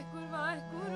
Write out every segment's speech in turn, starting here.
Vai, curva, vai, curva.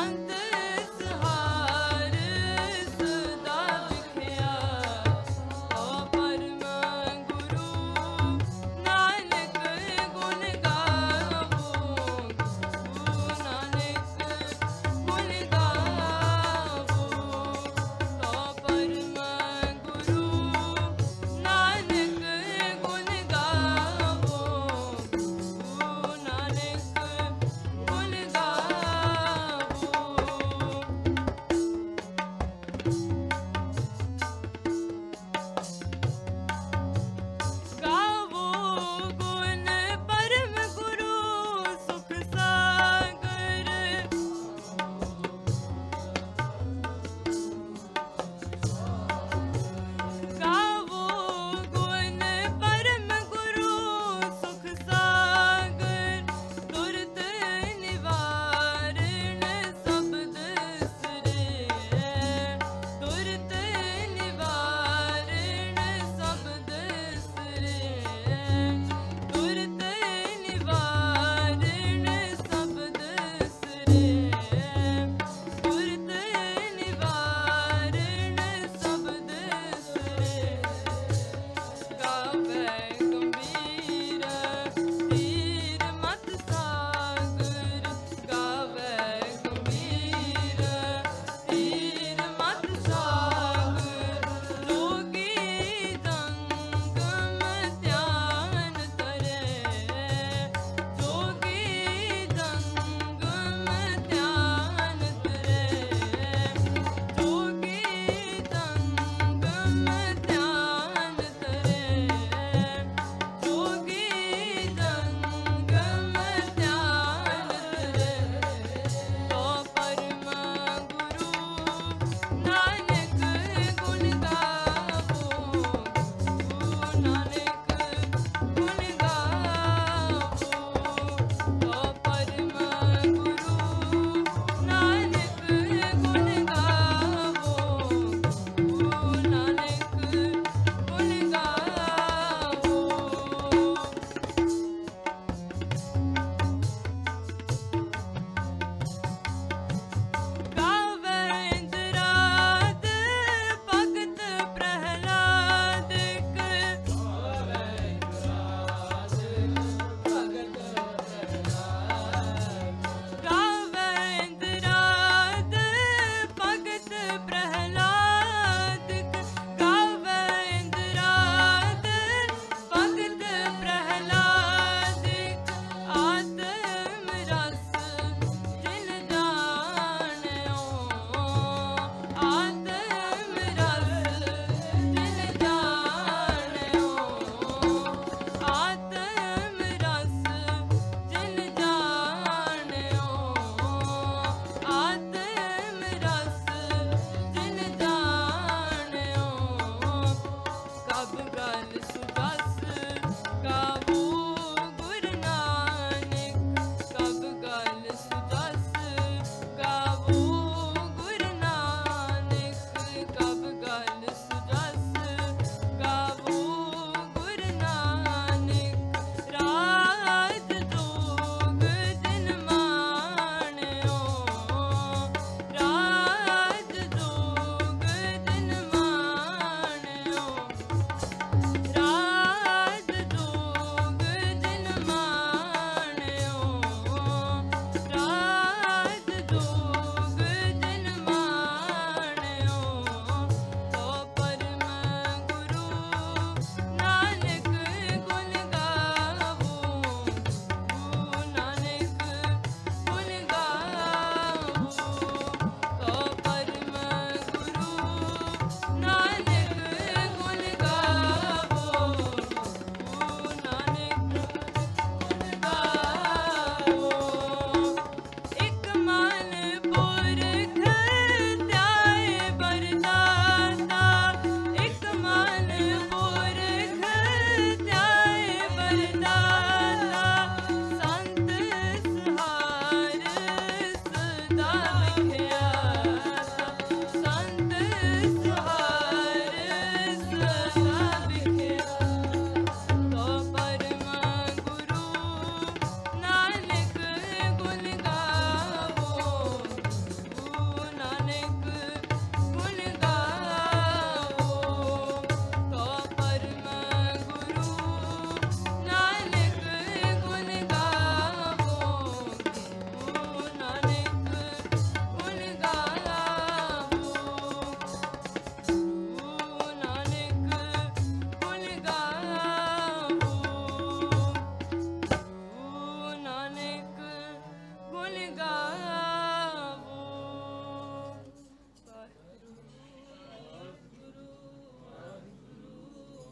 antes.